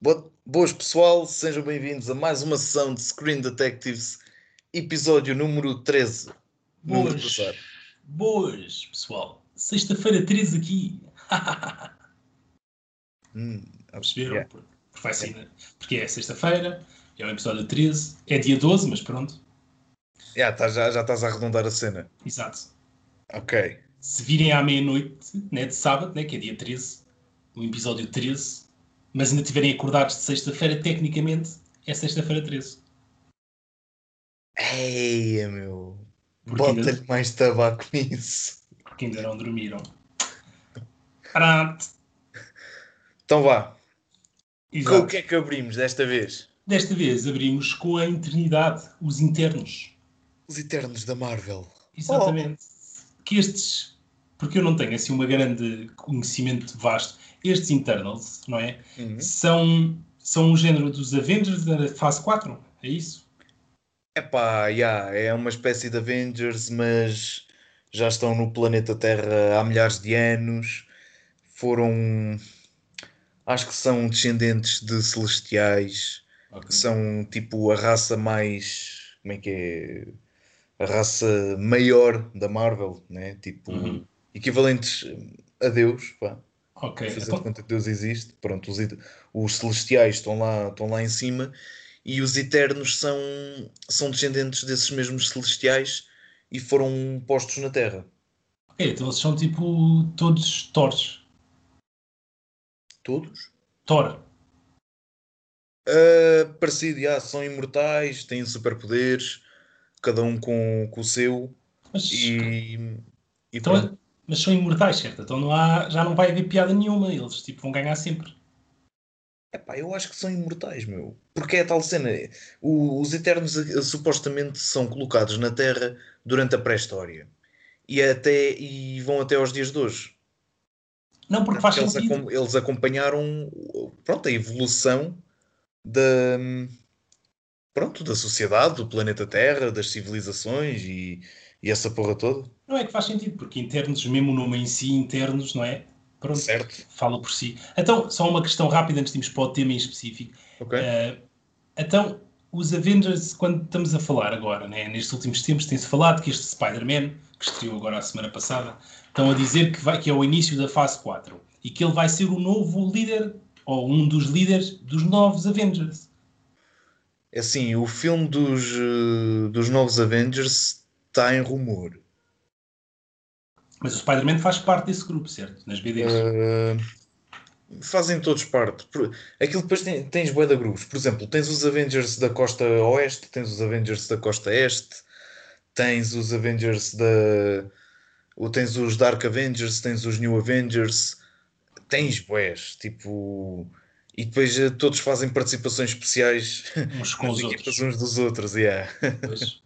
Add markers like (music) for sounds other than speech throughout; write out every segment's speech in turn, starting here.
Boas pessoal, sejam bem-vindos a mais uma sessão de Screen Detectives, episódio número 13. Boas, boas pessoal, sexta-feira 13 aqui. (laughs) hum, Perceberam? yeah. Por- Porque, vai ser, né? porque é sexta-feira, é o episódio 13, é dia 12, mas pronto, Yeah, tá- já, já estás a arredondar a cena. exato. Ok. Se virem à meia-noite né, de sábado, né, que é dia 13, o episódio 13, mas ainda estiverem acordados de sexta-feira, tecnicamente é sexta-feira 13. Eia, meu. Porque ainda- Bota-lhe mais tabaco (laughs) nisso. Porque ainda não dormiram. Pronto. Então vá. Com o que é que abrimos desta vez? Desta vez abrimos com a eternidade, os internos. Os Eternos da Marvel. Exatamente. Que estes, porque eu não tenho assim uma grande conhecimento vasto, estes internals, não é? Uhum. São, são um género dos Avengers da fase 4, é isso? Epá, yeah, é uma espécie de Avengers, mas já estão no planeta Terra há milhares de anos. Foram. Acho que são descendentes de celestiais. que são tipo a raça mais. Como é que é? A raça maior da Marvel, né? Tipo, Uhum. Equivalentes a Deus, pá. Ok. Fazendo Então, conta que Deus existe. Pronto, os, os celestiais estão lá, estão lá em cima e os eternos são, são descendentes desses mesmos celestiais e foram postos na Terra. ok, então eles são tipo todos Thors. Todos? Thor. Ah, parecido, já, são imortais, têm superpoderes, cada um com, com o seu. Mas, E, e então, pronto. Mas são imortais, certo? Então não há, já não vai haver piada nenhuma. Eles tipo, vão ganhar sempre. Epá, eu acho que são imortais, meu. Porque é a tal cena. o- os Eternos eh, supostamente são colocados na Terra durante a pré-história. E, até, e vão até aos dias de hoje. Não, porque faz eles, sentido. acom- eles acompanharam pronto, a evolução da, pronto, da sociedade, do planeta Terra, das civilizações e, e essa porra toda. Não é que faz sentido, porque internos, mesmo o nome em si, internos, não é? Pronto, Certo? fala por si. Então, só uma questão rápida antes de irmos para o tema em específico. Ok? Eh, então, os Avengers, quando estamos a falar agora, né, nestes últimos tempos, tem-se falado que este Spider-Man, que estreou agora a semana passada, estão a dizer que, vai, que é o início da fase 4 e que ele vai ser o novo líder, ou um dos líderes dos novos Avengers. É assim, o filme dos, eh, dos novos Avengers está em rumor. Mas o Spider-Man faz parte desse grupo, certo? Nas BDs. Eh, fazem todos parte. Aquilo depois tem, tens bué de grupos. Por exemplo, tens os Avengers da costa oeste, tens os Avengers da costa este, tens os Avengers da... ou tens os Dark Avengers, tens os New Avengers, tens bués, tipo... E depois eh, todos fazem participações especiais uns com (laughs) os equipas outros. uns dos outros, yeah. Pois. (laughs)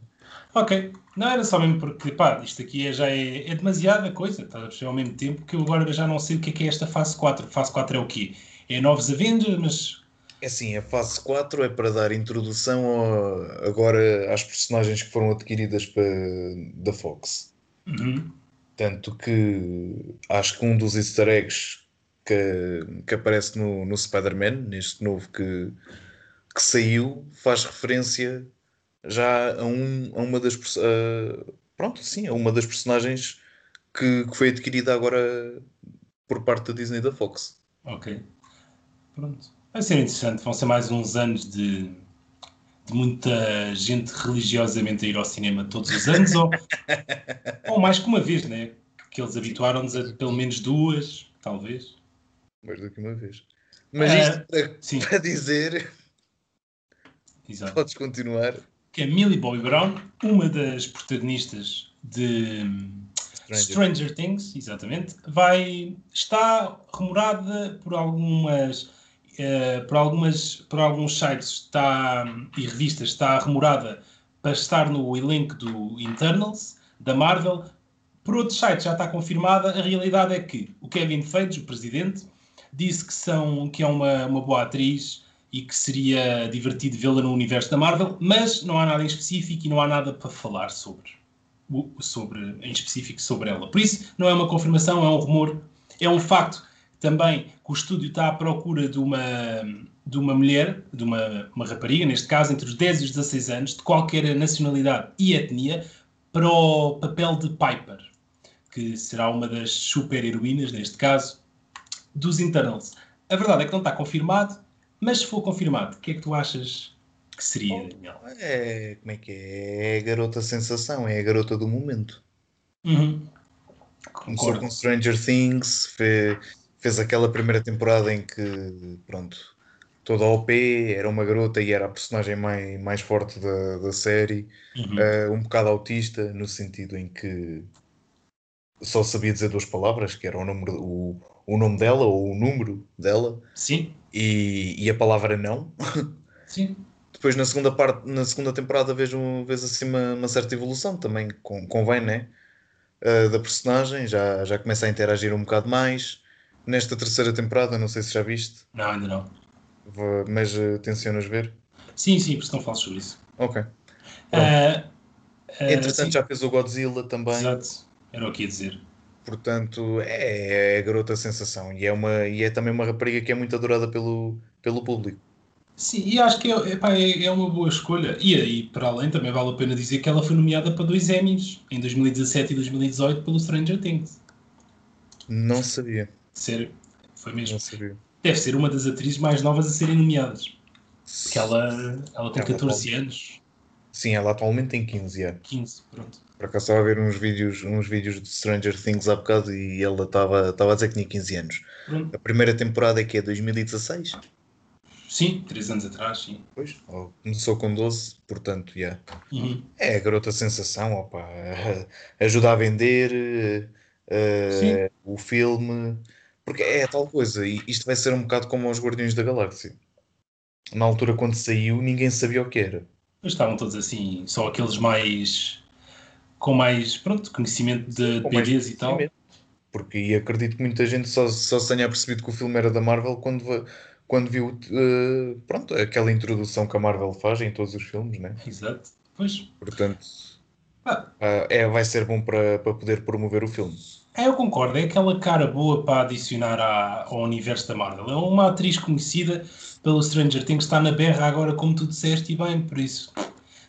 Ok. Não, era só mesmo porque, pá, isto aqui é, já é, é demasiada coisa, perceber ao mesmo tempo que eu agora já não sei o que é que é esta fase 4. Fase 4 é o quê? É novos Avengers, mas É assim, a fase 4 é para dar introdução a- agora às personagens que foram adquiridas pa- da Fox. Uhum. Tanto que acho que um dos easter eggs que, que aparece no, no Spider-Man, neste novo que, que saiu, faz referência já a, um, a uma das a- pronto, sim, a uma das personagens que, que foi adquirida agora por parte da Disney da Fox. Ok. Pronto. Vai ser interessante. Vão ser mais uns anos de, de muita gente religiosamente a ir ao cinema todos os anos, ou, (laughs) ou mais que uma vez, né? Que eles habituaram-nos a pelo menos duas, talvez. Mais do que uma vez. Mas Eh, isto para, sim. para dizer, Exato. podes continuar. Que é Millie Bobby Brown, uma das protagonistas de Stranger. Stranger Things, exatamente, vai está rumorada por algumas eh, por algumas por alguns sites está e revistas está rumorada para estar no elenco do Internals da Marvel. Por outros sites já está confirmada. A realidade é que o Kevin Feige, o presidente, disse que são que é uma, uma boa atriz e que seria divertido vê-la no universo da Marvel, mas não há nada em específico e não há nada para falar sobre sobre, em específico sobre ela. Por isso, não é uma confirmação, é um rumor, é um facto também que o estúdio está à procura de uma, de uma mulher, de uma, uma rapariga, neste caso, entre os 10 e os 16 anos, de qualquer nacionalidade e etnia, para o papel de Piper, que será uma das super-heroínas, neste caso, dos Internals. A verdade é que não está confirmado, mas se for confirmado, o que é que tu achas que seria, Daniel? É, como é que é? É a garota sensação, é a garota do momento. Uhum. Começou com Stranger Things, fez, fez aquela primeira temporada em que, pronto, toda a OP era uma garota e era a personagem mais, mais forte da, da série, Uhum. Eh, um bocado autista, no sentido em que só sabia dizer duas palavras, que era o, número, o, o nome dela ou o número dela, Sim, e, e a palavra não. sim. Depois na segunda parte, na segunda temporada vejo, vejo assim uma, uma certa evolução também, com, convém, né? Uh, da personagem, já, já começa a interagir um bocado mais. Nesta terceira temporada, não sei se já viste, Não, ainda não. vou- mas uh, tencionas ver? Sim, sim, porque não falo sobre isso. Ok. Ah, ah, Entretanto, sim, já fez o Godzilla também, Exato. Era o que ia dizer. Portanto, é, é a garota sensação e é, uma, e é também uma rapariga que é muito adorada pelo, pelo público. Sim, e acho que é, epá, é, é uma boa escolha. E aí, para além, também vale a pena dizer que ela foi nomeada para dois Emmys, em 2017 e 2018, pelo Stranger Things. Não sabia, Sério, foi mesmo. não sabia. Deve ser uma das atrizes mais novas a serem nomeadas. Porque ela, ela tem Ela 14 anos, Sim, ela atualmente tem 15 anos. 15, pronto. Por acaso estava a ver uns vídeos, uns vídeos de Stranger Things há bocado e ela estava estava a dizer que tinha 15 anos. pronto. A primeira temporada é que é 2016, Sim, 3 anos atrás, sim. pois, ou começou com 12, portanto, já. Uhum. É a garota sensação, opa, ajuda a vender Sim. o filme, porque é tal coisa, e isto vai ser um bocado como os Guardiões da Galáxia. Na altura quando saiu, ninguém sabia o que era. Mas estavam todos assim, só aqueles mais. com mais, pronto, conhecimento de PDs e tal. Porque e acredito que muita gente só, só se tenha percebido que o filme era da Marvel quando, quando viu eh, pronto, aquela introdução que a Marvel faz em todos os filmes, né? Exato. Pois. Portanto, Ah, ah, é, vai ser bom para, para poder promover o filme. É, eu concordo, é aquela cara boa para adicionar à- ao universo da Marvel. É uma atriz conhecida pelo Stranger Things, está na berra agora, como tu disseste, e bem, por isso,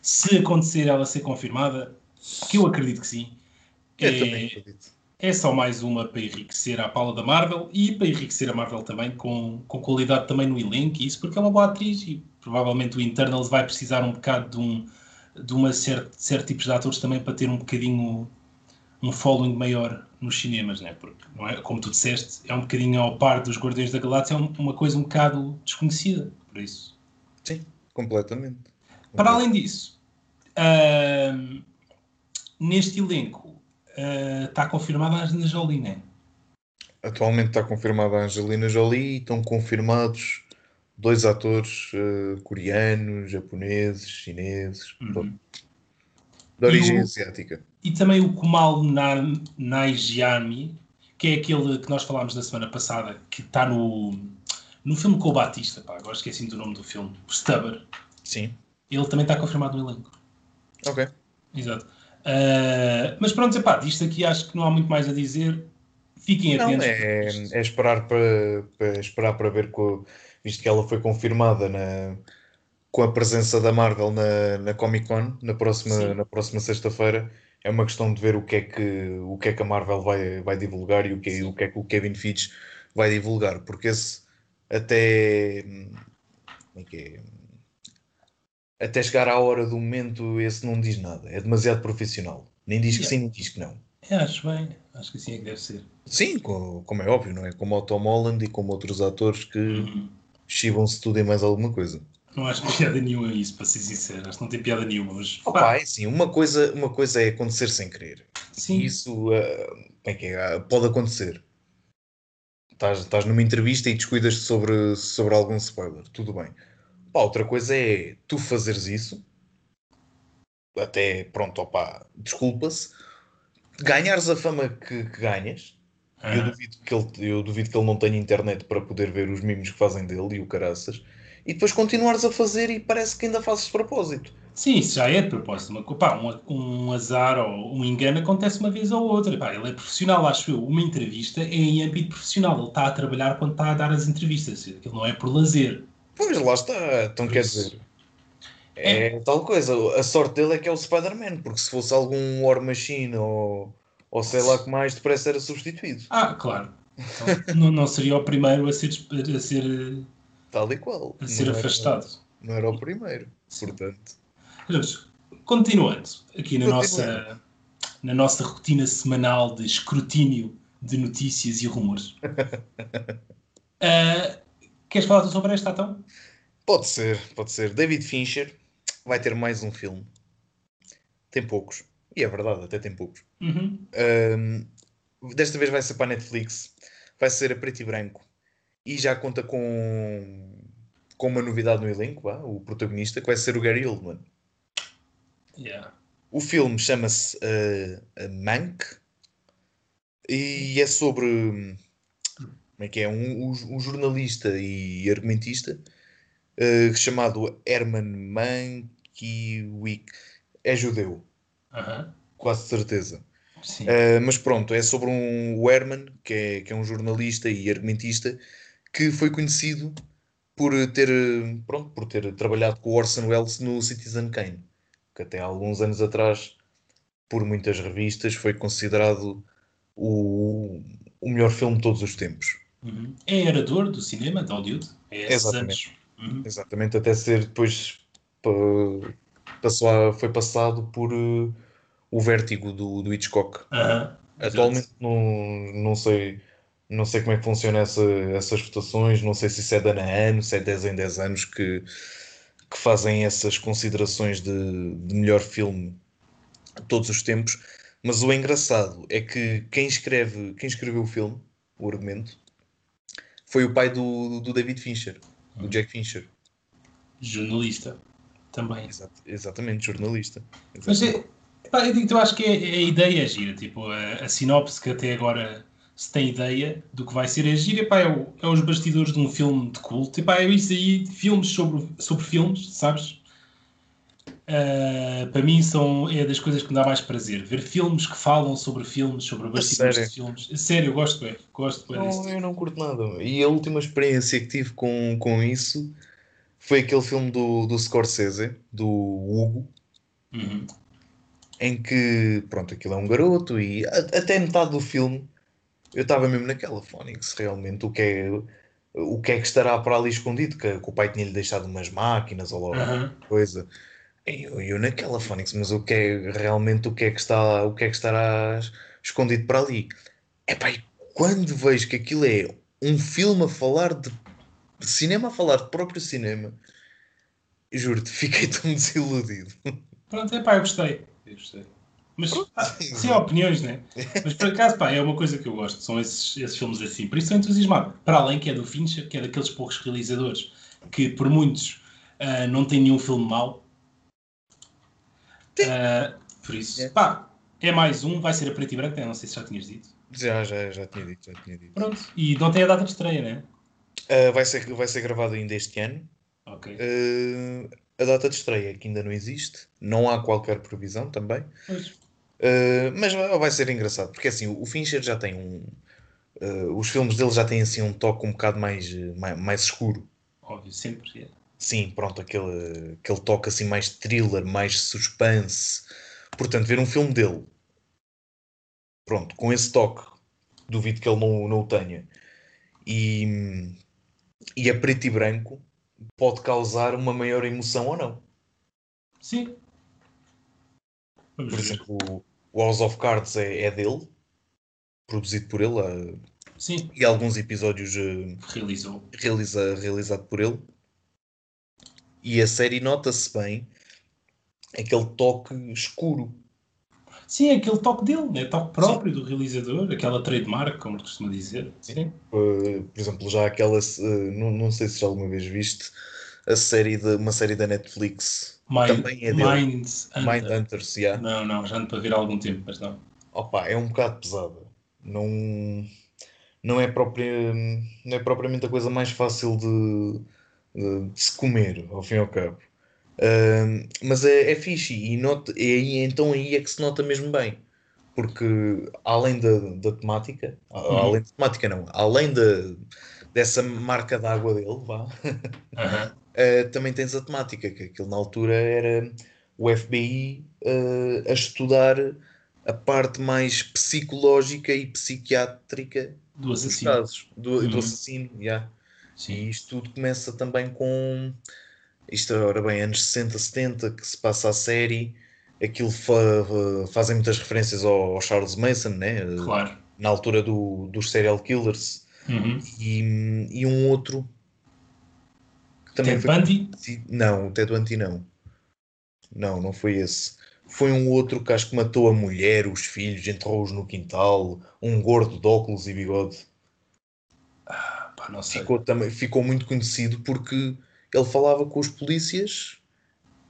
se acontecer ela ser confirmada, que eu acredito que sim, Eu também é, acredito. é só mais uma para enriquecer a pala da Marvel e para enriquecer a Marvel também com, com qualidade também no elenco, e isso porque é uma boa atriz e provavelmente o Internals vai precisar um bocado de um de uma certo, certo tipos de atores também para ter um bocadinho um following maior nos cinemas, né? porque não é, como tu disseste, é um bocadinho ao par dos Guardiões da Galáxia, é um- uma coisa um bocado desconhecida, por isso. Sim, completamente. Para além disso, ahm, neste elenco ah, está confirmada a Angelina Jolie, né? Atualmente está confirmada a Angelina Jolie e estão confirmados dois atores eh, coreanos, japoneses, chineses, Uhum. de origem o- asiática. E também o Kumal Na- Najiami, que é aquele que nós falámos na semana passada, que está no, no filme com o Batista, pá, agora esqueci do nome do filme, o Stubber. Sim, Ele também está confirmado no elenco. ok. Exato. Ah, mas pronto, epá, disto aqui acho que não há muito mais a dizer. Fiquem Não, atentos. é, é esperar para, para esperar para ver, co- visto que ela foi confirmada na, com a presença da Marvel na, na Comic Con na próxima, Sim. na próxima sexta-feira. É uma questão de ver o que é que, o que, é que a Marvel vai, vai divulgar e o que, o que é que o Kevin Feige vai divulgar, porque esse até como é que é? Até chegar à hora do momento, esse não diz nada, é demasiado profissional. Nem diz que Yeah. sim, nem diz que não. É, acho bem, acho que assim é que deve ser. Sim, co- como é óbvio, não é? Como o Tom Holland e como outros atores que Uhum. chivam-se tudo e mais alguma coisa. Não acho piada nenhuma isso, para ser sincero. Acho que não tem piada nenhuma, mas. Opa, pá, é assim, uma coisa, uma coisa é acontecer sem querer. sim, Isso ah, como é que é? Ah, pode acontecer. Estás, estás numa entrevista e descuidas sobre, sobre algum spoiler. Tudo bem. Pá, outra coisa é tu fazeres isso. Até, pronto, opá, desculpa-se. Ganhares a fama que, que ganhas. E eu Ah, duvido, que ele, eu duvido que ele não tenha internet para poder ver os mimos que fazem dele e o caraças. E depois continuares a fazer e parece que ainda fazes de propósito. Sim, isso já é de propósito. Uma, pá, um, um azar ou um engano acontece uma vez ou outra. Pá, ele é profissional, acho eu. Uma entrevista é em âmbito profissional. Ele está a trabalhar quando está a dar as entrevistas. Aquilo não é por lazer. Pois, lá está. Então Por quer isso. dizer, é, tal coisa. A sorte dele é que é o Spider-Man, porque se fosse algum War Machine ou, ou sei lá que mais, depressa era substituído. Ah, claro. Então, não, não seria o primeiro a ser, a ser, Tal e qual. a ser Não era- afastado. Não era o primeiro. Sim. Portanto, Mas, continuando aqui na Continuando. nossa, na nossa rotina semanal de escrutínio de notícias e rumores. (laughs) Ah, queres falar sobre esta então? pode ser, pode ser. David Fincher vai ter mais um filme. Tem poucos. E é verdade, até tem poucos. Uhum. Desta vez vai ser para a Netflix. Vai ser a preto e branco. E já conta com, com uma novidade no elenco, o protagonista, que vai ser o Gary Oldman. Yeah. O filme chama-se uh, Mank e é sobre como é que é um, um- jornalista e argumentista uh, chamado Herman Mankiewicz. É judeu, Aham. quase certeza. Uh, mas pronto, é sobre um o Herman, que é, que é um jornalista e argumentista, que foi conhecido por ter, pronto, por ter trabalhado com o Orson Welles no Citizen Kane, que até há alguns anos atrás, por muitas revistas, foi considerado o, o melhor filme de todos os tempos. Uhum. É herador do cinema, de Hollywood. É Exatamente. Uhum. Exatamente, até ser depois pa- passou foi passado por uh, o Vértigo do, do Hitchcock. Aham. Atualmente não, não sei não sei como é que funciona essa, essas votações, não sei se isso é de ano a ano, se é 10 em 10 anos que, que fazem essas considerações de, de melhor filme de todos os tempos. Mas o engraçado é que quem escreve, quem escreveu o filme, o argumento, foi o pai do, do David Fincher, do Jack Fincher. Jornalista. Também. Exato- exatamente, jornalista. Mas Exatamente. é, pá, eu, digo, eu acho que é, é a ideia é gira. Tipo, a, a sinopse que até agora se tem ideia do que vai ser é gira. Pá, é, o- é os bastidores de um filme de culto. E, pá, é isso aí, filmes sobre, sobre filmes, sabes? Ah, para mim são, é das coisas que me dá mais prazer. Ver filmes que falam sobre filmes, sobre bastidores sério? de filmes. Sério, eu gosto bem. Gosto bem disso. Não, eu não curto nada. E a última experiência que tive com, com isso foi aquele filme do, do Scorsese, do Hugo, Uhum. em que, pronto, aquilo é um garoto e a- até metade do filme eu estava mesmo naquela Phonics, realmente, o que é, o que é que estará para ali escondido, que, que o pai tinha-lhe deixado umas máquinas ou lá Aham. coisa. E eu, eu naquela Phonics, mas o que é realmente o que é que está, o que é que estará escondido para ali? Epá, e quando vejo que aquilo é um filme a falar de cinema, a falar de próprio cinema, juro-te, (laughs) fiquei tão desiludido. Pronto, é pá, eu gostei. Eu gostei. Mas, pá, (laughs) sim, há opiniões, né? Mas por acaso, pá, é uma coisa que eu gosto. São esses, esses filmes assim. Por isso estou entusiasmado. Para além que é do Fincher, que é daqueles poucos realizadores que, por muitos, ah, não tem nenhum filme mau. Ah, por isso, É. pá, é mais um. Vai ser a preto e branco, né? não sei se já tinhas dito. Já, já, já tinha dito, já tinha dito. Pronto. E não tem a data de estreia, né? Ah, vai ser, vai ser gravado ainda este ano. Ok. Ah, a data de estreia que ainda não existe, não há qualquer previsão também. Pois. Uh, mas vai ser engraçado, porque assim, o Fincher já tem um. uh, os filmes dele já têm assim um toque um bocado mais, mais, mais escuro. Óbvio, sempre. é. Sim, pronto, aquele, aquele toque assim mais thriller, mais suspense. Portanto, ver um filme dele, pronto, com esse toque, duvido que ele não, não o tenha, e, e a preto e branco, pode causar uma maior emoção ou não. Sim. Vamos Por ver. exemplo, o- House of Cards é, é dele, produzido por ele, uh, Sim, e alguns episódios uh, realizou. realiza, realizado por ele. E a série nota-se bem aquele toque escuro. Sim, é aquele toque dele, né? toque próprio do realizador, aquela trademark, como costuma dizer. Sim. Uh, por exemplo, já aquela, uh, não, não sei se já alguma vez viste, a série de, uma série da Netflix, Mind, Também é dele. Mind Hunter. Mindhunters, yeah. Não, não, já ando para ver há algum tempo, mas não. Opa, é um bocado pesada. Não, não, é própria, não é propriamente a coisa mais fácil de, de- de se comer, ao fim e ao cabo. Uh, mas é, é fixe e é, aí, então aí é que se nota mesmo bem. Porque além da, da temática, uhum. além da temática não, além da, dessa marca d'água dele, vá, (laughs) uhum. Uh, também tens a temática, que aquilo na altura era o FBI uh, a estudar a parte mais psicológica e psiquiátrica do assassino. Casos, do, uhum. do assassino, yeah. Sim. E isto tudo começa também com isto, ora bem, anos 60, 70, que se passa a série, aquilo fa fazem muitas referências ao, ao, Charles Mason, né? Claro. Na altura do, dos serial killers. Uhum. E, e um outro também Ted foi... Bundy? Não, o Ted Bundy não. Não, não foi esse. Foi um outro que acho que matou a mulher, os filhos, enterrou-os no quintal, um gordo de óculos e bigode. Ah, pá, não sei. Ficou, também, ficou muito conhecido porque ele falava com os polícias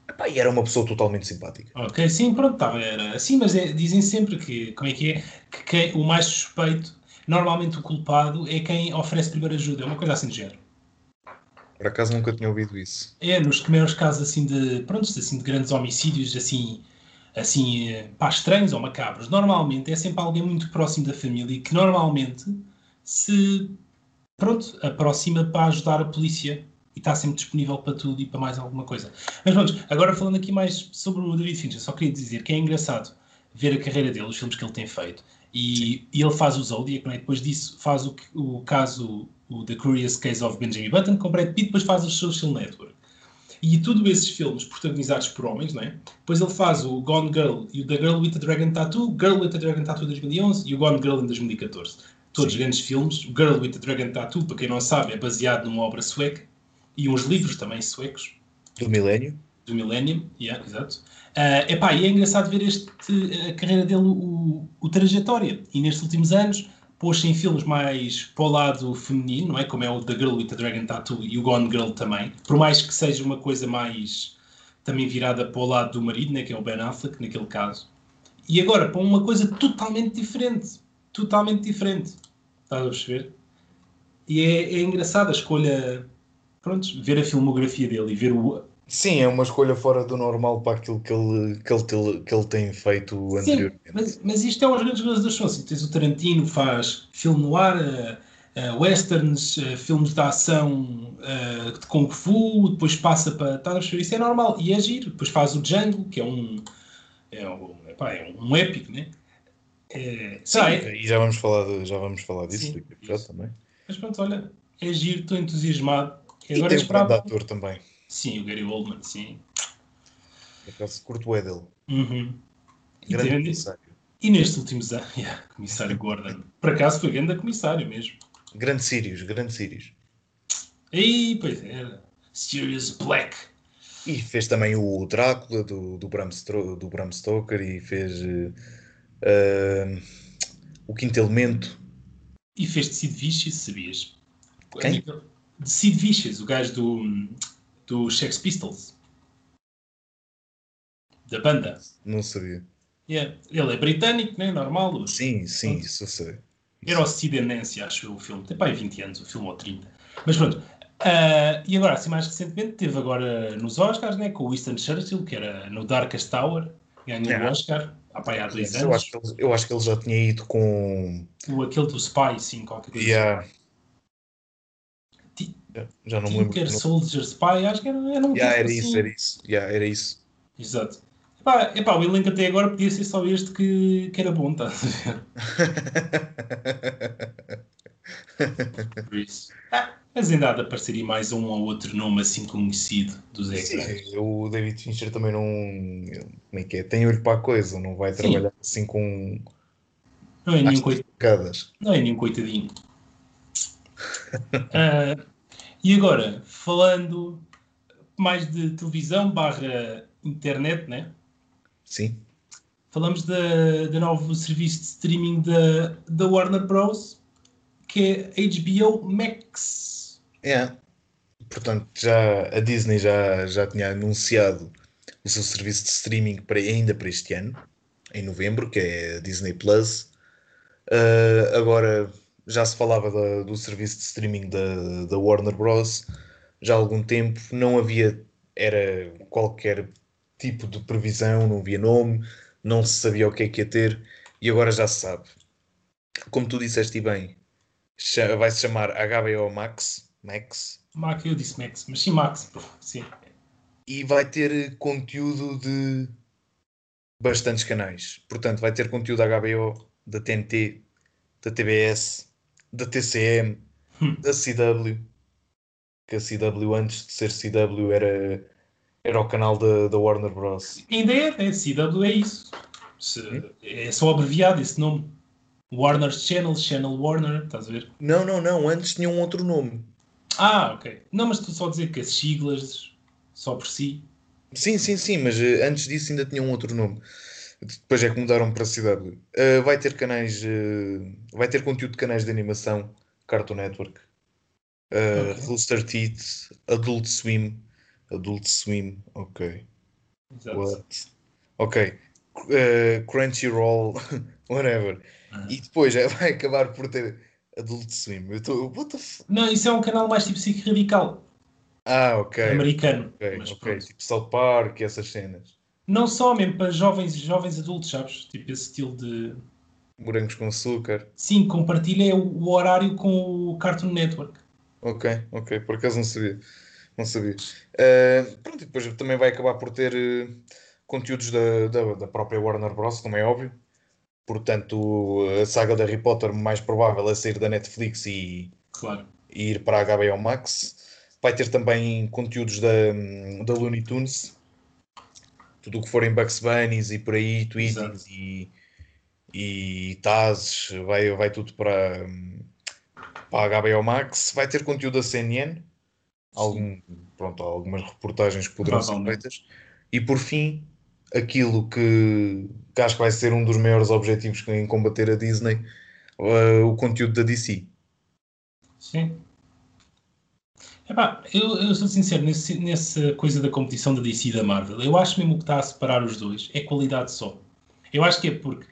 epá, e era uma pessoa totalmente simpática. Ok, sim, pronto, tá, era assim, mas é, dizem sempre que, como é que é, que quem, o mais suspeito, normalmente o culpado, é quem oferece primeira ajuda, é uma coisa assim de género. Por acaso nunca tinha ouvido isso. É, nos primeiros casos assim de, pronto, assim, de grandes homicídios, assim, assim, eh, pá, estranhos ou macabros, normalmente é sempre alguém muito próximo da família que normalmente se, pronto, aproxima para ajudar a polícia e está sempre disponível para tudo e para mais alguma coisa. Mas vamos, agora falando aqui mais sobre o David Fincher, só queria dizer que é engraçado ver a carreira dele, os filmes que ele tem feito, e, e ele faz o Zodiac, é? depois disso faz o, o caso, o The Curious Case of Benjamin Button com Brad Pitt, depois faz o Social Network. E tudo esses filmes protagonizados por homens, não é? Depois ele faz o Gone Girl e o The Girl with the Dragon Tattoo, Girl with the Dragon Tattoo de 2011 e o Gone Girl em 2014. Todos Sim. grandes filmes. O Girl with the Dragon Tattoo, para quem não sabe, é baseado numa obra sueca e uns livros também suecos. Do Milênio. Do Millennium, yeah, exato. Uh, epá, e é engraçado ver este, a carreira dele, o, o trajetória. E nestes últimos anos pôs-se em filmes mais para o lado feminino, não é? Como é o The Girl with the Dragon Tattoo e o Gone Girl também. Por mais que seja uma coisa mais também virada para o lado do marido, né? que é o Ben Affleck, naquele caso. E agora para uma coisa totalmente diferente. Totalmente diferente. Estás a perceber? E é, é a escolha pronto, ver a filmografia dele e ver o. Sim, é uma escolha fora do normal para aquilo que ele, que ele, que ele tem feito Sim, anteriormente. Mas, mas isto é um grandes das coisas. Tens o Tarantino, faz filme no ar, uh, uh, westerns, uh, filmes de ação de Kung Fu, depois passa para. Tá, isso é normal e é giro. Depois faz o Django, que é um. É um, epá, é um épico, né? É, Sim, é... e já vamos falar, de, já vamos falar disso daqui já também. Mas pronto, olha, é giro, estou entusiasmado e, agora tem esperava... um ator também. Sim, o Gary Oldman, sim. Acaso curto o dele. Uhum. Grande e, comissário. E nestes últimos (laughs) anos, yeah, comissário Gordon. Por acaso foi grande comissário mesmo. Grande Sirius, grande Sirius. E pois é, Sirius Black. E fez também o Drácula do, do, Bram, do Bram Stoker e fez uh, o Quinto Elemento. E fez de Sid Vicious, sabias? Quem? de Sid Vicious, o gajo do, do Sex Pistols. Da banda. Não sabia. Yeah. Ele é britânico, né? Normal. Os... Sim, sim, pronto. isso eu sei. Era o Cidenense, acho eu, o filme. Tem pai 20 anos, o filme ou 30. Mas pronto. Uh, e agora, assim, mais recentemente, teve agora nos Oscars, né? Com o Winston Churchill, que era no Darkest Tower. Ganhou yeah. o Oscar. Pai, há dois anos. Eu acho, que ele, eu acho que ele já tinha ido com... O, aquele do Spy, sim, qualquer coisa. Yeah. Assim. Já não me lembro. Tinker Soldier Spy, acho que era, era um yeah, era assim. isso, era isso. Yeah, era isso. Exato. Epá, epá, o elenco até agora podia ser só este que, que era bom, tá a ver? (laughs) Por isso. Ah, mas ainda há de aparecer mais um ou outro nome assim conhecido dos ecrãs. Sim, o David Fincher também não. Como é que é? Tem olho para a coisa, não vai trabalhar Sim. assim com. Não é nenhum coitadinho. Não é nenhum coitadinho. uh, (laughs) E agora, falando mais de televisão barra internet, né? Sim. Falamos do novo serviço de streaming da, da Warner Bros. que é HBO Max. É. Portanto, já, a Disney já, já tinha anunciado o seu serviço de streaming para, ainda para este ano, em novembro, que é a Disney Plus. Uh, agora já se falava da, do serviço de streaming da, da Warner Bros. já há algum tempo, não havia era qualquer tipo de previsão, não havia nome, não se sabia o que é que ia ter e agora já se sabe. Como tu disseste bem, vai se chamar HBO Max. Max. Max, eu disse Max, mas sim Max, sim. E vai ter conteúdo de bastantes canais. Portanto, vai ter conteúdo da HBO, da TNT, da TBS, da TCM, hum. da CW. Que a CW, antes de ser CW, era, era o canal da, da Warner Bros. Ainda é, é, CW é isso. Hum? É só abreviado esse nome. Warner Channel, Channel Warner, estás a ver? Não, não, não. Antes tinha um outro nome. Ah, ok. Não, mas tu só dizer que as siglas só por si. Sim, sim, sim, mas uh, antes disso ainda tinha um outro nome. Depois é que mudaram para CW. Uh, eh, vai ter canais, uh, vai ter conteúdo de canais de animação, Cartoon Network, uh, okay. Rooster Teeth, Adult Swim, Adult Swim, ok. Exato. What? Ok. Crunchyroll, (laughs) whatever. E depois é, (laughs) vai acabar por ter Adult Swim. Eu tô, what the f... Não, isso é um canal mais tipo psique radical. Ah, ok. Americano. Ok, ok. Tipo South Park e essas cenas. Não só, mesmo para jovens jovens adultos, sabes? Tipo esse estilo de. Morangos com açúcar. Sim, compartilha o, o horário com o Cartoon Network. Ok, ok. Por acaso não sabia. Não sabia. Uh, pronto, e depois também vai acabar por ter uh, conteúdos da, da, da, própria Warner Bros., como é óbvio. Portanto, a saga da Harry Potter mais provável é sair da Netflix e, claro. e ir para a HBO Max. Vai ter também conteúdos da, da Looney Tunes, tudo o que forem Bugs Bunnies e por aí, tweetings e, e Tazes, vai, vai tudo para, para a HBO Max. Vai ter conteúdo da CNN, algum, pronto, algumas reportagens que poderão ser feitas. E por fim, aquilo que, que, acho que vai ser um dos maiores objetivos em combater a Disney, uh, o conteúdo da DC. Sim. Epá, eu, eu sou sincero, nesse, nessa coisa da competição da DC e da Marvel, eu acho mesmo que está a separar os dois é qualidade só. Eu acho que é porque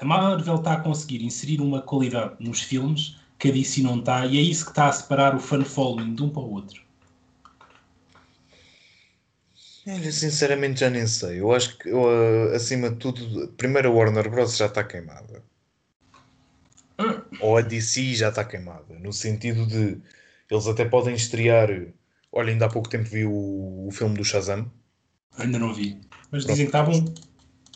a Marvel está a conseguir inserir uma qualidade nos filmes que a DC não está, e é isso que está a separar o fan following de um para o outro. Olha, sinceramente já nem sei. Eu acho que, eu, eh, acima de tudo, primeiro a Warner Bros. já está queimada. Hum. Ou a DC já está queimada. No sentido de eles até podem estrear. Olha, ainda há pouco tempo vi o, o filme do Shazam. Ainda não vi. Mas Pronto. dizem que está bom.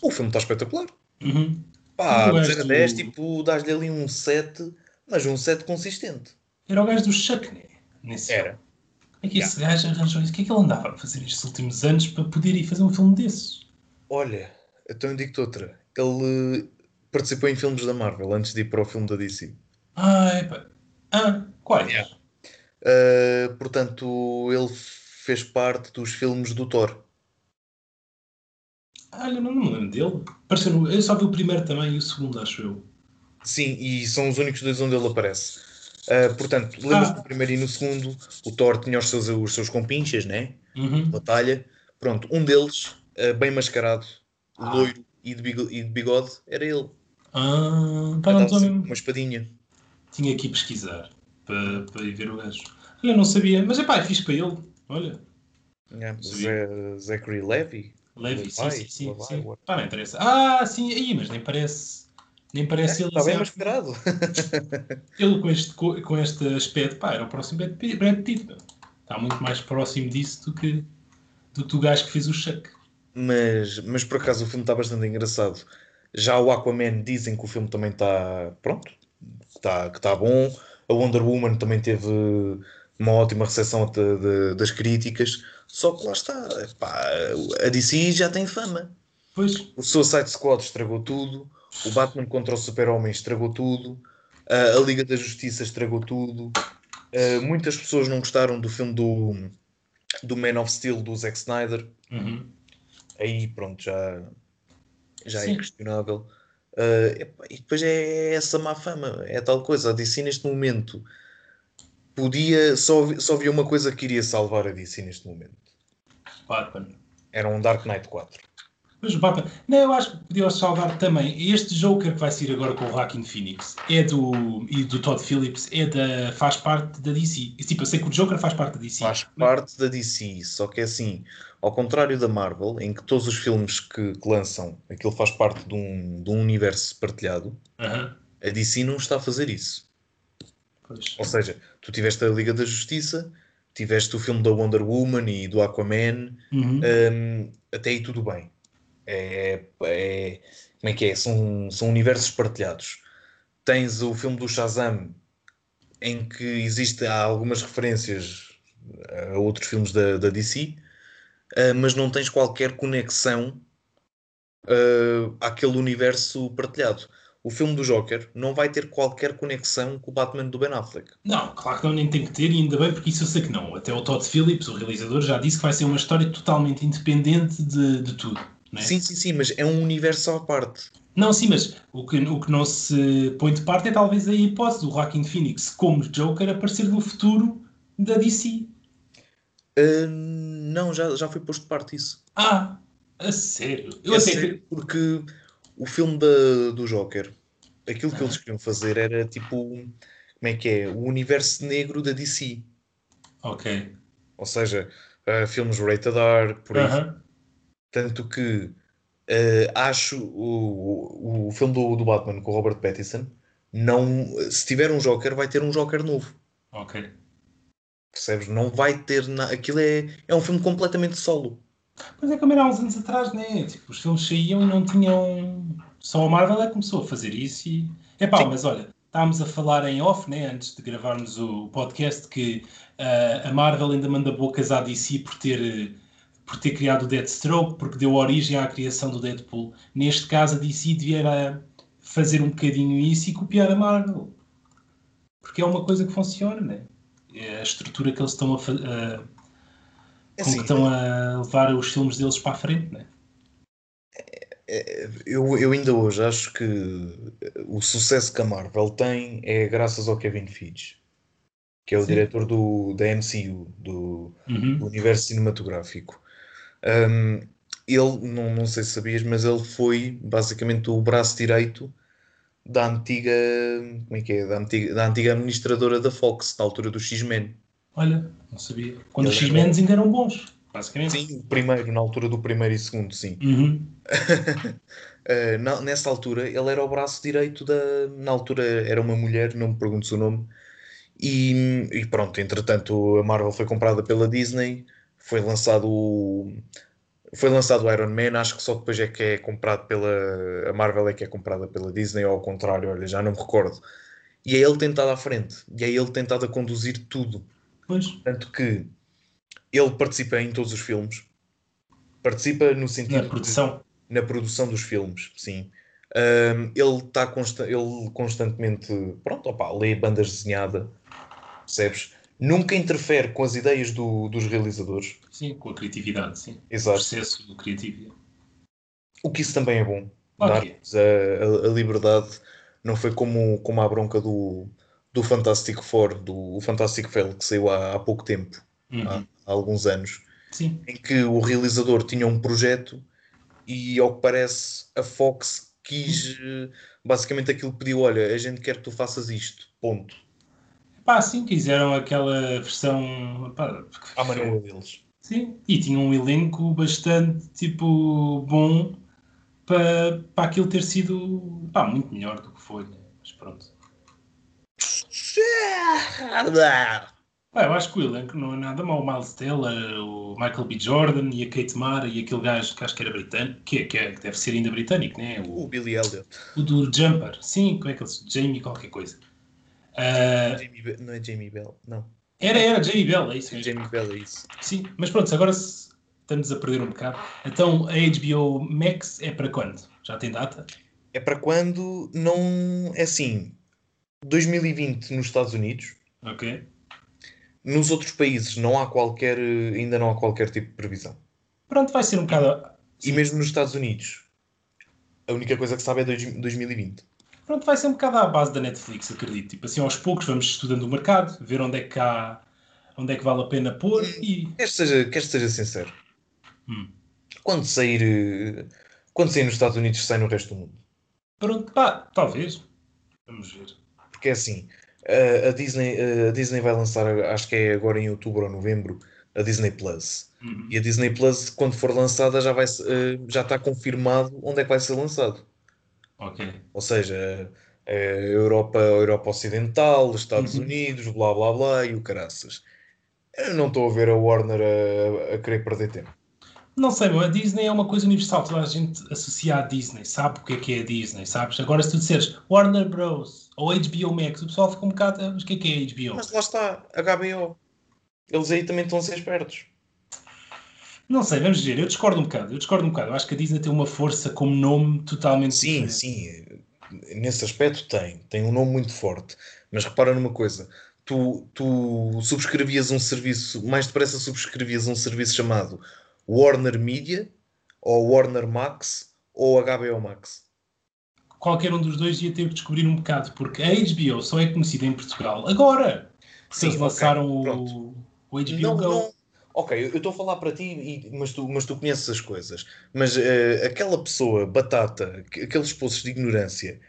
O filme está espetacular. Uhum. Pá, 0 a 10, tipo, dás-lhe ali um 7, mas um 7 consistente. Era o gajo do Chuck, né? Nesse Era. Filme. É que esse gajo arranjou isso. O que é que ele andava a fazer estes últimos anos para poder ir fazer um filme desses? Olha, então eu digo-te outra. Ele uh, participou em filmes da Marvel antes de ir para o filme da DC. Ah, epa. Ah, quais? Yeah. Uh, portanto, ele fez parte dos filmes do Thor. Ah, eu não me lembro dele. Pareceu, eu só vi o primeiro também e o segundo, acho eu. Sim, e são os únicos dois onde ele aparece. Uh, portanto, lembras-te ah. do primeiro e no segundo, o Thor tinha os seus, os seus compinchas, né? Uhum. Batalha. Pronto, um deles, uh, bem mascarado, ah. loiro e de, bigode, e de bigode, era ele. Ah, para não. Uma espadinha. Tinha que ir pesquisar para, para ir ver o gajo. Eu não sabia, mas é pá, é fixe para ele. Olha. Yeah, Zachary Levy. Levy, sim, sim, sim. sim. Pá, não interessa. Ah, sim, aí, mas nem parece. Nem parece é, ele. Está bem mascarado. (laughs) ele com este, com este aspecto, pá, era o próximo Brad Pitt. Está muito mais próximo disso do que do que o gajo que fez o Chuck. Mas, mas por acaso o filme está bastante engraçado. Já o Aquaman dizem que o filme também está pronto, que está, que está bom. A Wonder Woman também teve uma ótima recepção de, de, das críticas. Só que lá está, pá, a DC já tem fama. Pois. O Suicide Squad estragou tudo. O Batman contra o Super-Homem estragou tudo. Uh, a Liga da Justiça estragou tudo. Uh, muitas pessoas não gostaram do filme do, do Man of Steel do Zack Snyder. Uhum. Aí pronto, já, já é questionável. Uh, e depois é essa má fama, é tal coisa. A DC neste momento podia. Só, só havia uma coisa que iria salvar a DC neste momento. Batman. Era um Dark Knight 4. Mas o Batman. Não, eu acho que podia salvar também. Este Joker que vai sair agora com o Joaquin Phoenix é do. e do Todd Phillips, é da. faz parte da DC. Tipo, eu sei que o Joker faz parte da DC. Faz parte da DC, só que é assim, ao contrário da Marvel, em que todos os filmes que, que lançam, aquilo faz parte de um, de um universo partilhado, a DC não está a fazer isso. Pois. Ou seja, tu tiveste a Liga da Justiça, tiveste o filme da Wonder Woman e do Aquaman, Uhum. hum, até aí tudo bem. É, é- como é que é? São, são universos partilhados. Tens o filme do Shazam, em que existe há algumas referências a outros filmes da, da DC, ah, mas não tens qualquer conexão ah, àquele universo partilhado. O filme do Joker não vai ter qualquer conexão com o Batman do Ben Affleck. Não, claro que não, nem tem que ter, e ainda bem, porque isso eu sei que não. Até o Todd Phillips, o realizador, já disse que vai ser uma história totalmente independente de, de tudo. Não, é? Sim, sim, sim, mas é um universo à parte. não, sim, mas o que, o que não se põe de parte é talvez a hipótese do Joaquin Phoenix como Joker aparecer no futuro da DC. Ah, não, já, já foi posto de parte isso. Ah, a sério? Eu É até sério, porque o filme da, do Joker, aquilo que eles queriam fazer era tipo, como é que é? O universo negro da DC. Ok. Ou seja, ah, filmes rated R, por aí. Aham. Tanto que ah, acho o, o, o filme do, do Batman com o Robert Pattinson, não, se tiver um Joker, vai ter um Joker novo. Ok. Percebes? Não vai ter nada. Aquilo é, é um filme completamente solo. Pois é como era há uns anos atrás, né? Tipo, os filmes saíam e não tinham. Só a Marvel é que começou a fazer isso e. Epá, Sim. mas olha, estávamos a falar em off, né? Antes de gravarmos o podcast, que ah, a Marvel ainda manda bocas à DC por ter, por ter criado o Deathstroke, porque deu origem à criação do Deadpool. Neste caso, a DC devia fazer um bocadinho isso e copiar a Marvel. Porque é uma coisa que funciona, né? É a estrutura que eles estão a fazer. É assim, que estão a levar os filmes deles para a frente, né? Eu, eu ainda hoje acho que o sucesso que a Marvel tem é graças ao Kevin Feige, que é o Sim. diretor do, da MCU, do, Uhum. do universo cinematográfico. Um, ele, não, não sei se sabias, mas ele foi basicamente o braço direito da antiga, como é que é? Da antiga, da antiga administradora da Fox, na altura do X-Men. Olha, não sabia. Quando os é X-Men ainda eram bons, basicamente. Sim, o primeiro, na altura do primeiro e segundo, sim. Uhum. Uh, (laughs) na- nessa altura, ele era o braço direito da. Na altura era uma mulher, não me perguntes o nome. E, e pronto, entretanto, a Marvel foi comprada pela Disney, foi lançado o. Foi lançado o Iron Man, acho que só depois é que é comprado pela. A Marvel é que é comprada pela Disney, ou ao contrário, olha, já não me recordo. E é ele tentado à frente, e é ele tentado a conduzir tudo. Pois. Tanto que ele participa em todos os filmes, participa no sentido Na de- produção. na produção dos filmes, sim. Ahm, ele está consta ele constantemente, pronto, opá, lê bandas desenhadas, percebes? Nunca interfere com as ideias do- dos realizadores, Sim, com a criatividade, sim. O exato. processo criativo. O que isso também é bom, Claro dar-lhes a, a- liberdade. Não foi como, como a bronca do, do Fantastic Four, do o Fantastic Four, que saiu há, há pouco tempo, Uhum. há, há alguns anos. Sim. em que o realizador tinha um projeto e, ao que parece, a Fox quis eh, basicamente aquilo que pediu: olha, a gente quer que tu faças isto, ponto. Pá, sim, quiseram aquela versão. Pá, À maneira deles. Sim, e tinha um elenco bastante, tipo, bom para, para aquilo ter sido, pá, muito melhor do que foi, né? Mas pronto. Pá, eu acho que o elenco não é nada mau. O Miles Teller, o Michael B. Jordan e a Kate Mara e aquele gajo que acho que era britânico, que, é- que, é- que deve ser ainda britânico, né? O O, Billy Elliot. o do Jumper. Sim, como é que ele Jamie qualquer coisa. Ah, Jamie Be- não é Jamie Bell, não. era, era Jamie Bell, é isso mesmo. Jamie Bell é isso. Sim, mas pronto, agora estamos a perder um bocado. Então a HBO Max é para quando? Já tem data? É para quando não. É assim, 2020 nos Estados Unidos. Ok. Nos outros países não há qualquer, ainda não há qualquer tipo de previsão. Pronto, vai ser um bocado. E mesmo nos Estados Unidos, a única coisa que sabe é dois- 2020. Pronto, vai ser um bocado à base da Netflix, acredito. Tipo assim, aos poucos vamos estudando o mercado, ver onde é que há, onde é que vale a pena pôr e. Queres que seja, seja sincero? Hum. Quando sair, Quando sair nos Estados Unidos, sai no resto do mundo. Pronto, pá, talvez. Vamos ver. Porque é assim, a, a Disney, a Disney vai lançar, acho que é agora em outubro ou novembro, a Disney Plus. Uhum. E a Disney Plus, quando for lançada, já, vai, eh, já está confirmado onde é que vai ser lançado. Ok. Ou seja, a Europa, a Europa Ocidental, os Estados Uhum. Unidos, blá blá blá e o caraças. Eu não estou a ver a Warner a, a querer perder tempo. Não sei, meu, a Disney é uma coisa universal. Toda a gente associa a Disney, sabe o que é que é a Disney, sabes? Agora, se tu disseres Warner Bros. ou HBO Max, o pessoal fica um bocado. "Ah, Mas o que é que é HBO? Mas lá está, HBO. Eles aí também estão a ser espertos. Não sei, vamos ver. Eu discordo um bocado. Eu discordo um bocado. Eu acho que a Disney tem uma força como nome totalmente Sim, diferente. sim, nesse aspecto tem, tem um nome muito forte. Mas repara numa coisa, tu, tu subscrevias um serviço, mais depressa subscrevias um serviço chamado Warner Media, ou Warner Max, ou HBO Max. Qualquer um dos dois ia ter que descobrir um bocado, porque a HBO só é conhecida em Portugal agora. Porque Sim, eles lançaram pronto. o, o HBO Não, Go. não. Ok, eu estou a falar para ti, e- mas, tu, mas tu conheces as coisas. Mas eh, aquela pessoa, batata, que- aqueles poços de ignorância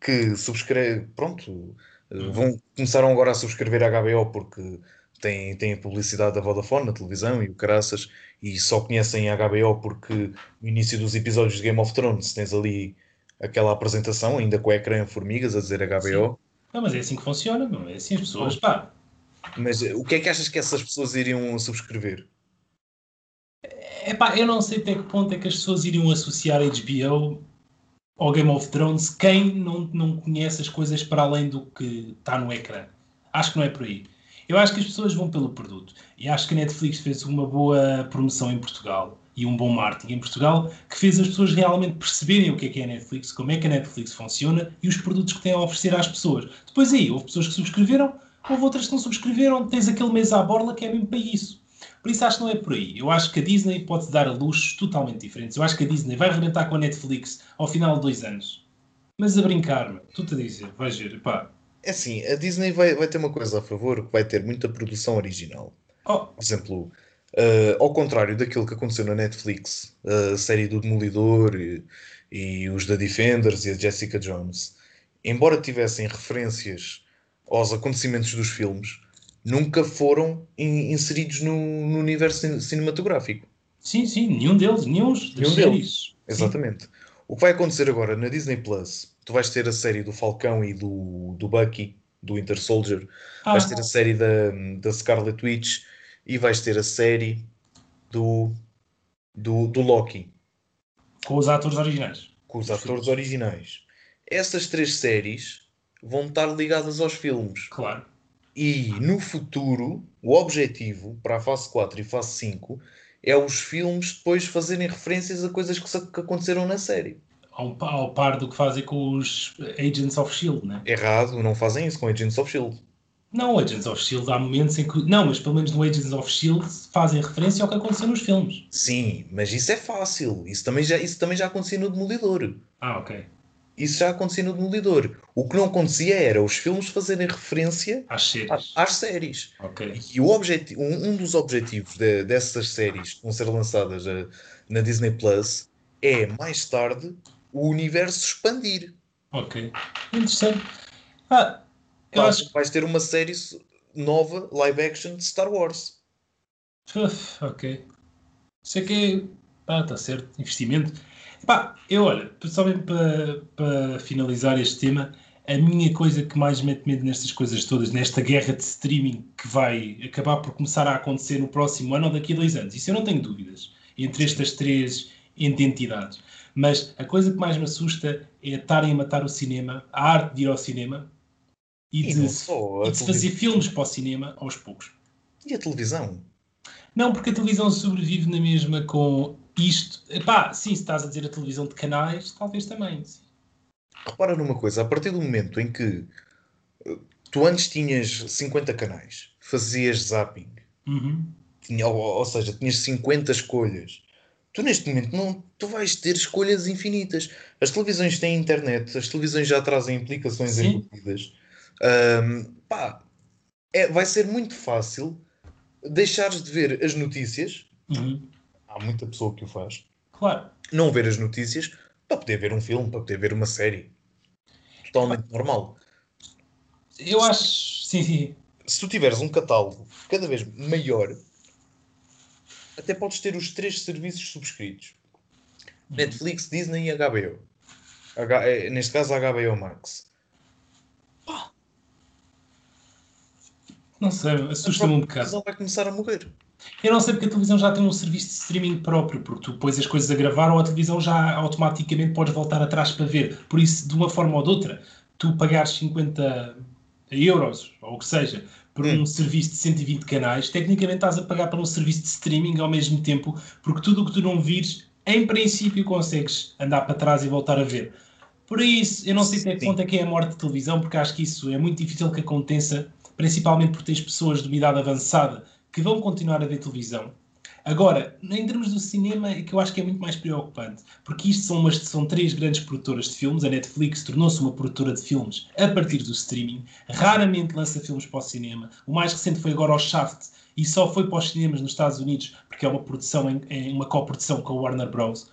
que subscreve, pronto, eh, Uhum. vão, começaram agora a subscrever a HBO porque têm, têm a publicidade da Vodafone na televisão e o caraças, e só conhecem a HBO porque no início dos episódios de Game of Thrones tens ali aquela apresentação, ainda com o ecrã em formigas a dizer HBO. Não, mas é assim que funciona, não é assim as pessoas. Pá, Mas eh, o que é que achas que essas pessoas iriam subscrever? é pá, eu não sei até que ponto é que as pessoas iriam associar HBO ao Game of Thrones quem não, não conhece as coisas para além do que está no ecrã. Acho que não é por aí. Eu acho que as pessoas vão pelo produto. E acho que a Netflix fez uma boa promoção em Portugal e um bom marketing em Portugal que fez as pessoas realmente perceberem o que é que é a Netflix, como é que a Netflix funciona e os produtos que tem a oferecer às pessoas. Depois aí, houve pessoas que subscreveram, houve outras que não subscreveram, tens aquele mês à borla que é mesmo para isso. Por isso acho que não é por aí. Eu acho que a Disney pode dar a luxos totalmente diferentes. Eu acho que a Disney vai arrebentar com a Netflix ao final de dois anos. Mas a brincar, meu. tu-te a dizer, vais ver, pá. É assim, a Disney vai, vai ter uma coisa a favor, que vai ter muita produção original. Oh, Por exemplo, eh, ao contrário daquilo que aconteceu na Netflix, a série do Demolidor e, e os da Defenders e a Jessica Jones, embora tivessem referências aos acontecimentos dos filmes, nunca foram in- inseridos no, no universo cin- cinematográfico. sim, sim, nenhum deles, nenhum Nenhum. Sim. Exatamente. O que vai acontecer agora na Disney Plus, tu vais ter a série do Falcão e do, do Bucky, do Winter Soldier, Ah, vais ter a série da, da Scarlet Witch e vais ter a série do, do, do Loki, com os atores originais. com os atores originais. Essas três séries vão estar ligadas aos filmes. Claro. E no futuro, o objetivo para a fase 4 e fase 5 é os filmes depois fazerem referências a coisas que, que aconteceram na série. Ao, ao par do que fazem com os Agents of Shield, né? Errado, não fazem isso com Agents of Shield. Não, Agents of Shield há momentos em que. Não, mas pelo menos no Agents of Shield fazem referência ao que aconteceu nos filmes. Sim, mas isso é fácil. Isso também já, isso também já acontecia no Demolidor. Ah, ok. Isso já acontecia no Demolidor. O que não acontecia era os filmes fazerem referência Às séries. às séries. Ok. E o um, um dos objetivos de- dessas séries que vão ser lançadas eh, na Disney Plus é, mais tarde, o universo expandir. Ok. Interessante. Ah, eu Tal acho vais ter uma série nova, live action, de Star Wars. Uf, ok. Isso é que é. Ah, está certo. Investimento. Pá, eu olha, só mesmo para, para finalizar este tema, a minha coisa que mais mete medo nestas coisas todas, nesta guerra de streaming que vai acabar por começar a acontecer no próximo ano ou daqui a dois anos, isso eu não tenho dúvidas, entre estas três entidades. Mas a coisa que mais me assusta é estarem a matar o cinema, a arte de ir ao cinema e, E de, só, e de fazer filmes para o cinema aos poucos. E a televisão? Não, porque a televisão sobrevive na mesma com isto. Epá, sim, se estás a dizer a televisão de canais, talvez também. sim. Repara numa coisa, a partir do momento em que eh, tu antes tinhas 50 canais, fazias zapping, Uhum. tinha, ou, ou seja, tinhas 50 escolhas. Tu neste momento não, tu vais ter escolhas infinitas. As televisões têm internet, as televisões já trazem implicações Sim. embutidas. Ahm, pá, é, vai ser muito fácil deixares de ver as notícias. Uhum. Há muita pessoa que o faz. Claro. Não ver as notícias para poder ver um filme, para poder ver uma série. Totalmente normal. Eu acho. Sim, sim. Se tu tiveres um catálogo cada vez maior, até podes ter os três serviços subscritos: Netflix, Disney e HBO. H- eh, neste caso, HBO Max. Não sei, assusta-me um A bocado. televisão vai começar a morrer. Eu não sei porque a televisão já tem um serviço de streaming próprio, porque tu pões as coisas a gravar ou a televisão já automaticamente podes voltar atrás para ver. Por isso, de uma forma ou de outra, tu pagares 50 euros, ou o que seja, por Hum. um serviço de 120 canais, tecnicamente estás a pagar para um serviço de streaming ao mesmo tempo, porque tudo o que tu não vires, em princípio consegues andar para trás e voltar a ver. Por isso, eu não sei até que ponto é que é a morte de televisão, porque acho que isso é muito difícil que aconteça, principalmente porque tens pessoas de uma idade avançada que vão continuar a ver televisão. Agora, em termos do cinema, é que eu acho que é muito mais preocupante, porque isto são, umas, são três grandes produtoras de filmes. A Netflix tornou-se uma produtora de filmes a partir do streaming, raramente lança filmes para o cinema. O mais recente foi agora o Shaft, e só foi para os cinemas nos Estados Unidos, porque é uma produção, em, em uma coprodução com a Warner Bros.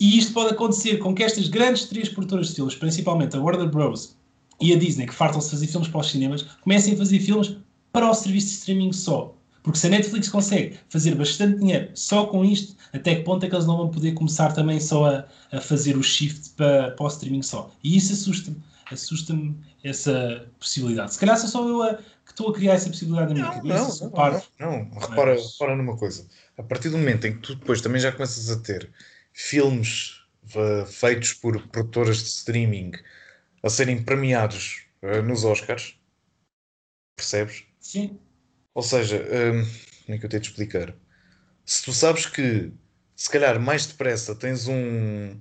E isto pode acontecer com que estas grandes três produtoras de filmes, principalmente a Warner Bros. e a Disney, que fartam-se fazer filmes para os cinemas, comecem a fazer filmes para o serviço de streaming só. Porque se a Netflix consegue fazer bastante dinheiro só com isto, até que ponto é que eles não vão poder começar também só a, a fazer o shift para, para o streaming só? E isso assusta-me. Assusta-me essa possibilidade. Se calhar sou só eu a, que estou a criar essa possibilidade na minha Não, cabeça. não, não, não, não. Repara, Mas- repara numa coisa. A partir do momento em que tu depois também já começas a ter filmes uh, feitos por produtoras de streaming a serem premiados uh, nos Oscars, percebes? Sim, Ou seja, hum, como é que eu tenho de explicar? Se tu sabes que se calhar mais depressa tens um.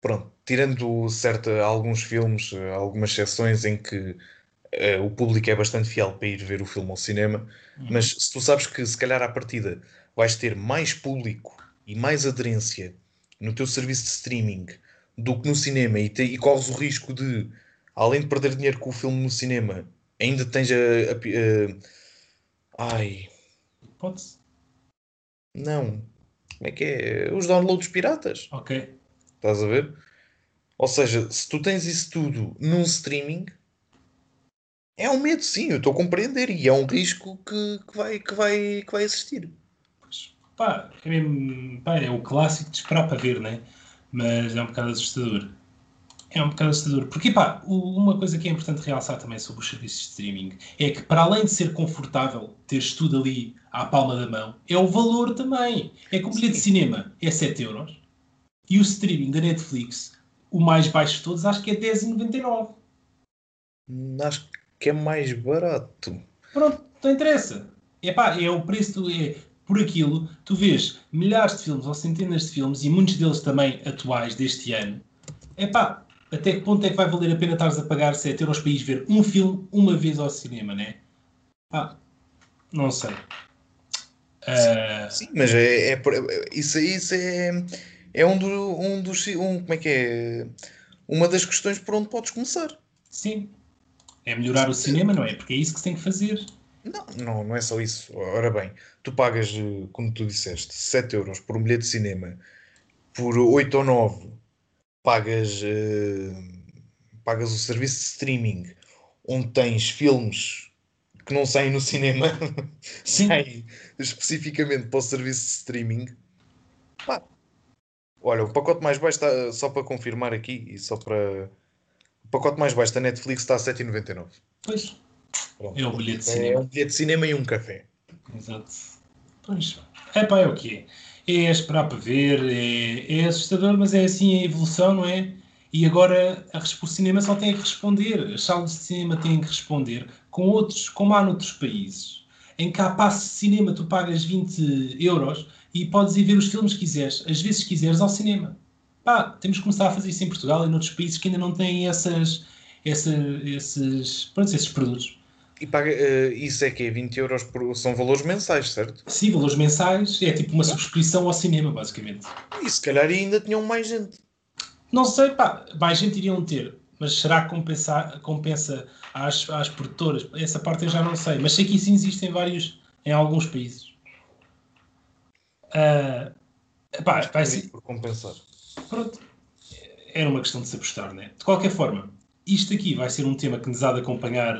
Pronto, tirando certa, alguns filmes, algumas exceções em que eh, o público é bastante fiel para ir ver o filme ao cinema, mas se tu sabes que se calhar à partida vais ter mais público e mais aderência no teu serviço de streaming do que no cinema e, te- e corres o risco de, além de perder dinheiro com o filme no cinema, ainda tens a, a a- ai, pode-se. não, como é que é? Os downloads piratas, Ok. estás a ver? Ou seja, se tu tens isso tudo num streaming, é um medo, sim, eu estou a compreender, e é um risco que, que vai, que, vai, que vai existir. Pois, pá, é mesmo, pá, é o clássico de esperar para ver, né? Mas é um bocado assustador. É um bocado assustador. Porque, pá, uma coisa que é importante realçar também sobre os serviços de streaming é que, para além de ser confortável teres tudo ali à palma da mão, é o valor também. É que o bilhete de cinema é 7 euros e o streaming da Netflix, o mais baixo de todos, acho que é 10,99. Hum, Acho que é mais barato. Pronto, não interessa. Epá, é o preço, do- é, por aquilo, tu vês milhares de filmes ou centenas de filmes e muitos deles também atuais deste ano. Epá, até que ponto é que vai valer a pena estares a pagar 7 euros para ir ver um filme uma vez ao cinema, né? Pá, não sei. Ah, Sim, mas é, é isso, isso é, é um, do, um dos. Um, como é que é? Uma das questões por onde podes começar. sim. É melhorar o cinema, não é? Porque é isso que se tem que fazer. Não, não, não é só isso. Ora bem, tu pagas, eh, como tu disseste, 7 euros por um bilhete de cinema, por 8 ou 9 pagas, eh, pagas o serviço de streaming, onde tens filmes que não saem no cinema, (laughs) Sim. saem especificamente para o serviço de streaming. Pá. Olha, o pacote mais baixo está, só para confirmar aqui e só para. O pacote mais baixo da Netflix está a 7,99. Pois, Pronto. é o bilhete de É cinema. um bilhete de cinema e um café. Exato. Pois, é pá, é o que é. É esperar para ver, é, é assustador, mas é assim a evolução, não é? E agora a, o cinema só tem que responder, as salas de cinema têm que responder com outros, como há noutros países, em que há passe de cinema, tu pagas 20 euros e podes ir ver os filmes que quiseres, às vezes quiseres, ao cinema. Pá, temos que começar a fazer isso em Portugal e noutros países que ainda não têm essas, essa, esses, pronto, esses produtos. E paga, eh, isso é que é 20 euros por, são valores mensais, certo? Sim, valores mensais, é tipo uma subscrição ao cinema, basicamente. E se calhar ainda tinham mais gente. Não sei, pá, mais gente iriam ter, mas será que compensa, compensa às, às produtoras? Essa parte eu já não sei, mas sei que isso existe em vários, em alguns países. Ah, Epá, vai ser... Por compensar. Pronto. Era uma questão de se apostar, né? De qualquer forma, isto aqui vai ser um tema que nos há de acompanhar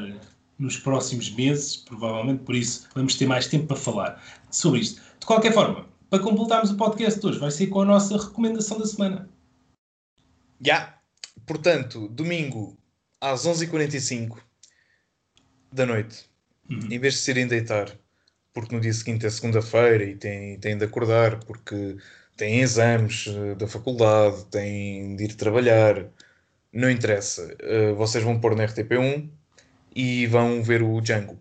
nos próximos meses, provavelmente, por isso vamos ter mais tempo para falar sobre isto. De qualquer forma, para completarmos o podcast de hoje, vai ser com a nossa recomendação da semana. Já. Yeah. Portanto, domingo às 11h45 da noite, uhum. em vez de se irem deitar, porque no dia seguinte é segunda-feira e têm, têm de acordar, porque têm exames eh, da faculdade, têm de ir trabalhar, não interessa. Uh, vocês vão pôr na RTP1 e vão ver o Django.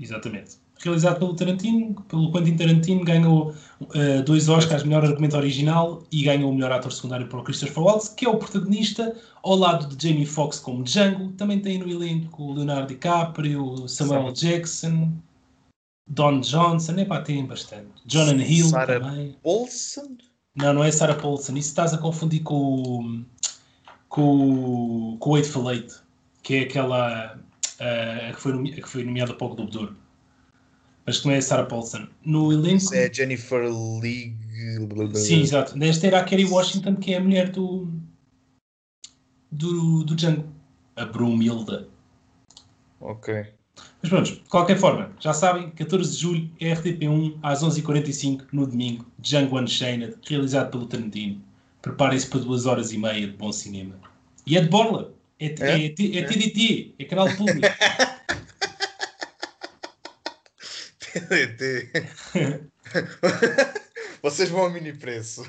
Exatamente. Realizado pelo Tarantino, pelo Quentin Tarantino, ganhou uh, dois Oscars, melhor argumento original e ganhou o melhor ator secundário para o Christopher Waltz, que é o protagonista, ao lado de Jamie Foxx como Django. Também tem no elenco o Leonardo DiCaprio, Samuel Jackson, Don Johnson, epá, tem bastante. Jonathan Hill Sarah também. Paulson? Não, não é Sarah Paulson. Isso estás a confundir com, com, com o Eightful Eight, que é aquela uh, que, foi nome, que foi nomeada para o Globo de Ouro. Mas que não é Sarah Paulson. No elenco... É Jennifer League... Sim, exato. Nesta era a Kerry Washington, que é a mulher do... do, do Django. A Brumilda. Ok. Mas pronto, de qualquer forma, já sabem, 14 de julho é RTP1 às 11h45 no domingo, Django Unchained, realizado pelo Tarantino. Preparem-se para duas horas e meia de bom cinema. E é de Borla, é, é? é, é, é TDT, é canal público. (laughs) TDT. Vocês vão ao mini preço,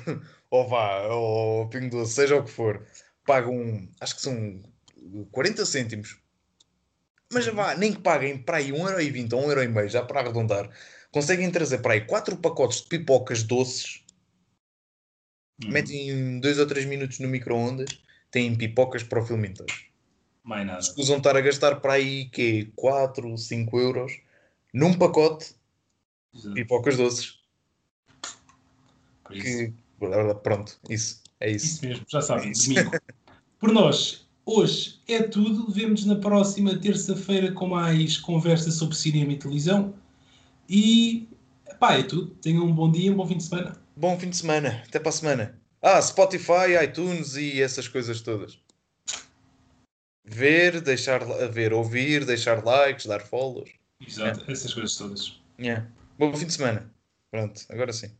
ou vá, ou Pingo Doce, seja o que for, pagam, acho que são 40 cêntimos mas vá, nem que paguem para aí 1,20€ ou 1,5€ já para arredondar, conseguem trazer para aí 4 pacotes de pipocas doces, uhum. metem 2 ou 3 minutos no micro-ondas, têm pipocas para o filme inteiro. Mais nada. Escusam estar a gastar para aí que 4, 5 euros num pacote de pipocas doces. Que, pronto, isso. É isso. Isso mesmo, já sabem, é domingo. (laughs) Por nós, Hoje é tudo. Vemos na próxima terça-feira com mais conversa sobre cinema e televisão. E pá, é tudo. Tenham um bom dia, um bom fim de semana. Bom fim de semana. Até para a semana. Ah, Spotify, iTunes e essas coisas todas. Ver, deixar ver, ouvir, deixar likes, dar follows. Exato, é. essas coisas todas. Yeah. Bom fim de semana. Pronto, agora sim.